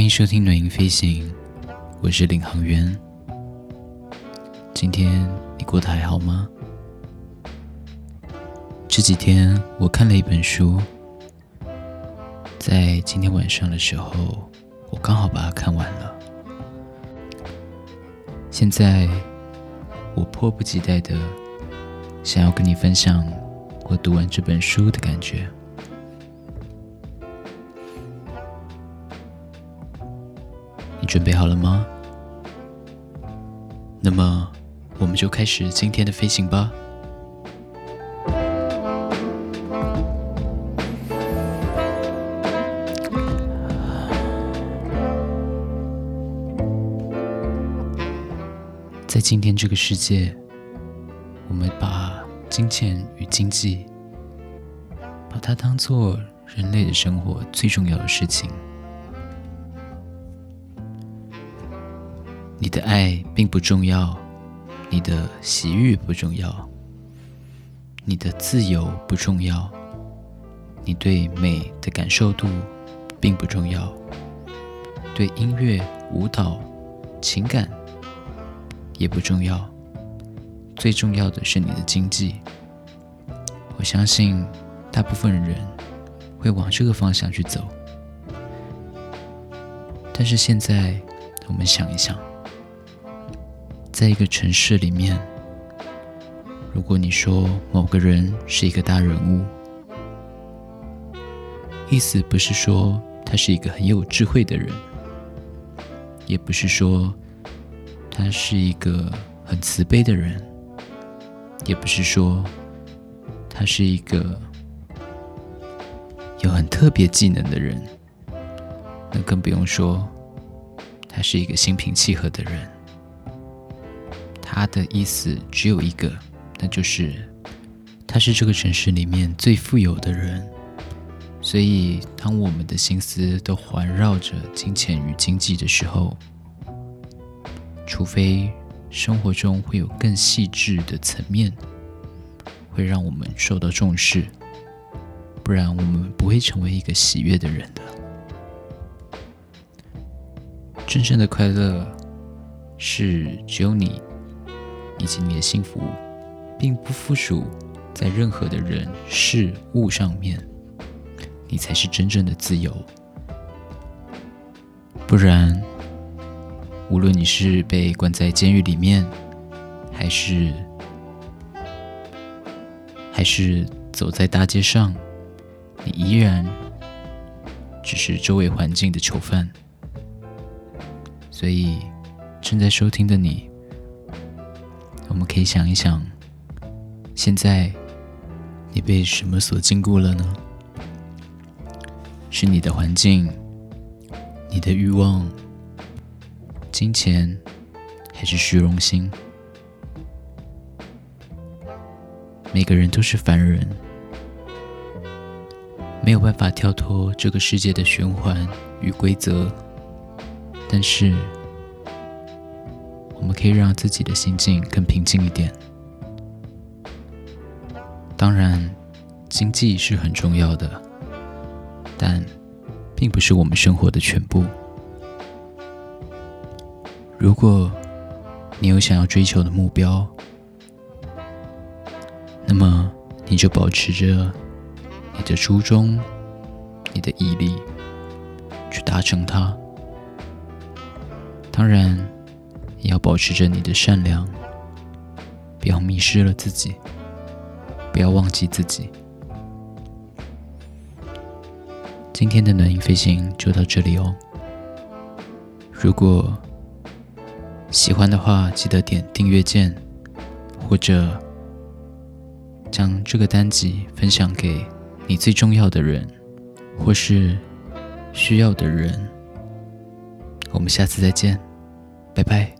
欢迎收听暖音飞行，我是领航员。今天你过得还好吗？这几天我看了一本书，在今天晚上的时候，我刚好把它看完了。现在我迫不及待的想要跟你分享我读完这本书的感觉。你准备好了吗？那么，我们就开始今天的飞行吧。在今天这个世界，我们把金钱与经济，把它当做人类的生活最重要的事情。你的爱并不重要，你的喜悦不重要，你的自由不重要，你对美的感受度并不重要，对音乐、舞蹈、情感也不重要。最重要的是你的经济。我相信大部分人会往这个方向去走，但是现在我们想一想。在一个城市里面，如果你说某个人是一个大人物，意思不是说他是一个很有智慧的人，也不是说他是一个很慈悲的人，也不是说他是一个有很特别技能的人，那更不用说他是一个心平气和的人。他的意思只有一个，那就是他是这个城市里面最富有的人。所以，当我们的心思都环绕着金钱与经济的时候，除非生活中会有更细致的层面，会让我们受到重视，不然我们不会成为一个喜悦的人的。真正的快乐是只有你。以及你的幸福，并不附属在任何的人事物上面，你才是真正的自由。不然，无论你是被关在监狱里面，还是还是走在大街上，你依然只是周围环境的囚犯。所以，正在收听的你。我们可以想一想，现在你被什么所禁锢了呢？是你的环境、你的欲望、金钱，还是虚荣心？每个人都是凡人，没有办法跳脱这个世界的循环与规则，但是。我可以让自己的心境更平静一点。当然，经济是很重要的，但并不是我们生活的全部。如果你有想要追求的目标，那么你就保持着你的初衷、你的毅力，去达成它。当然。也要保持着你的善良，不要迷失了自己，不要忘记自己。今天的暖音飞行就到这里哦。如果喜欢的话，记得点订阅键，或者将这个单集分享给你最重要的人，或是需要的人。我们下次再见，拜拜。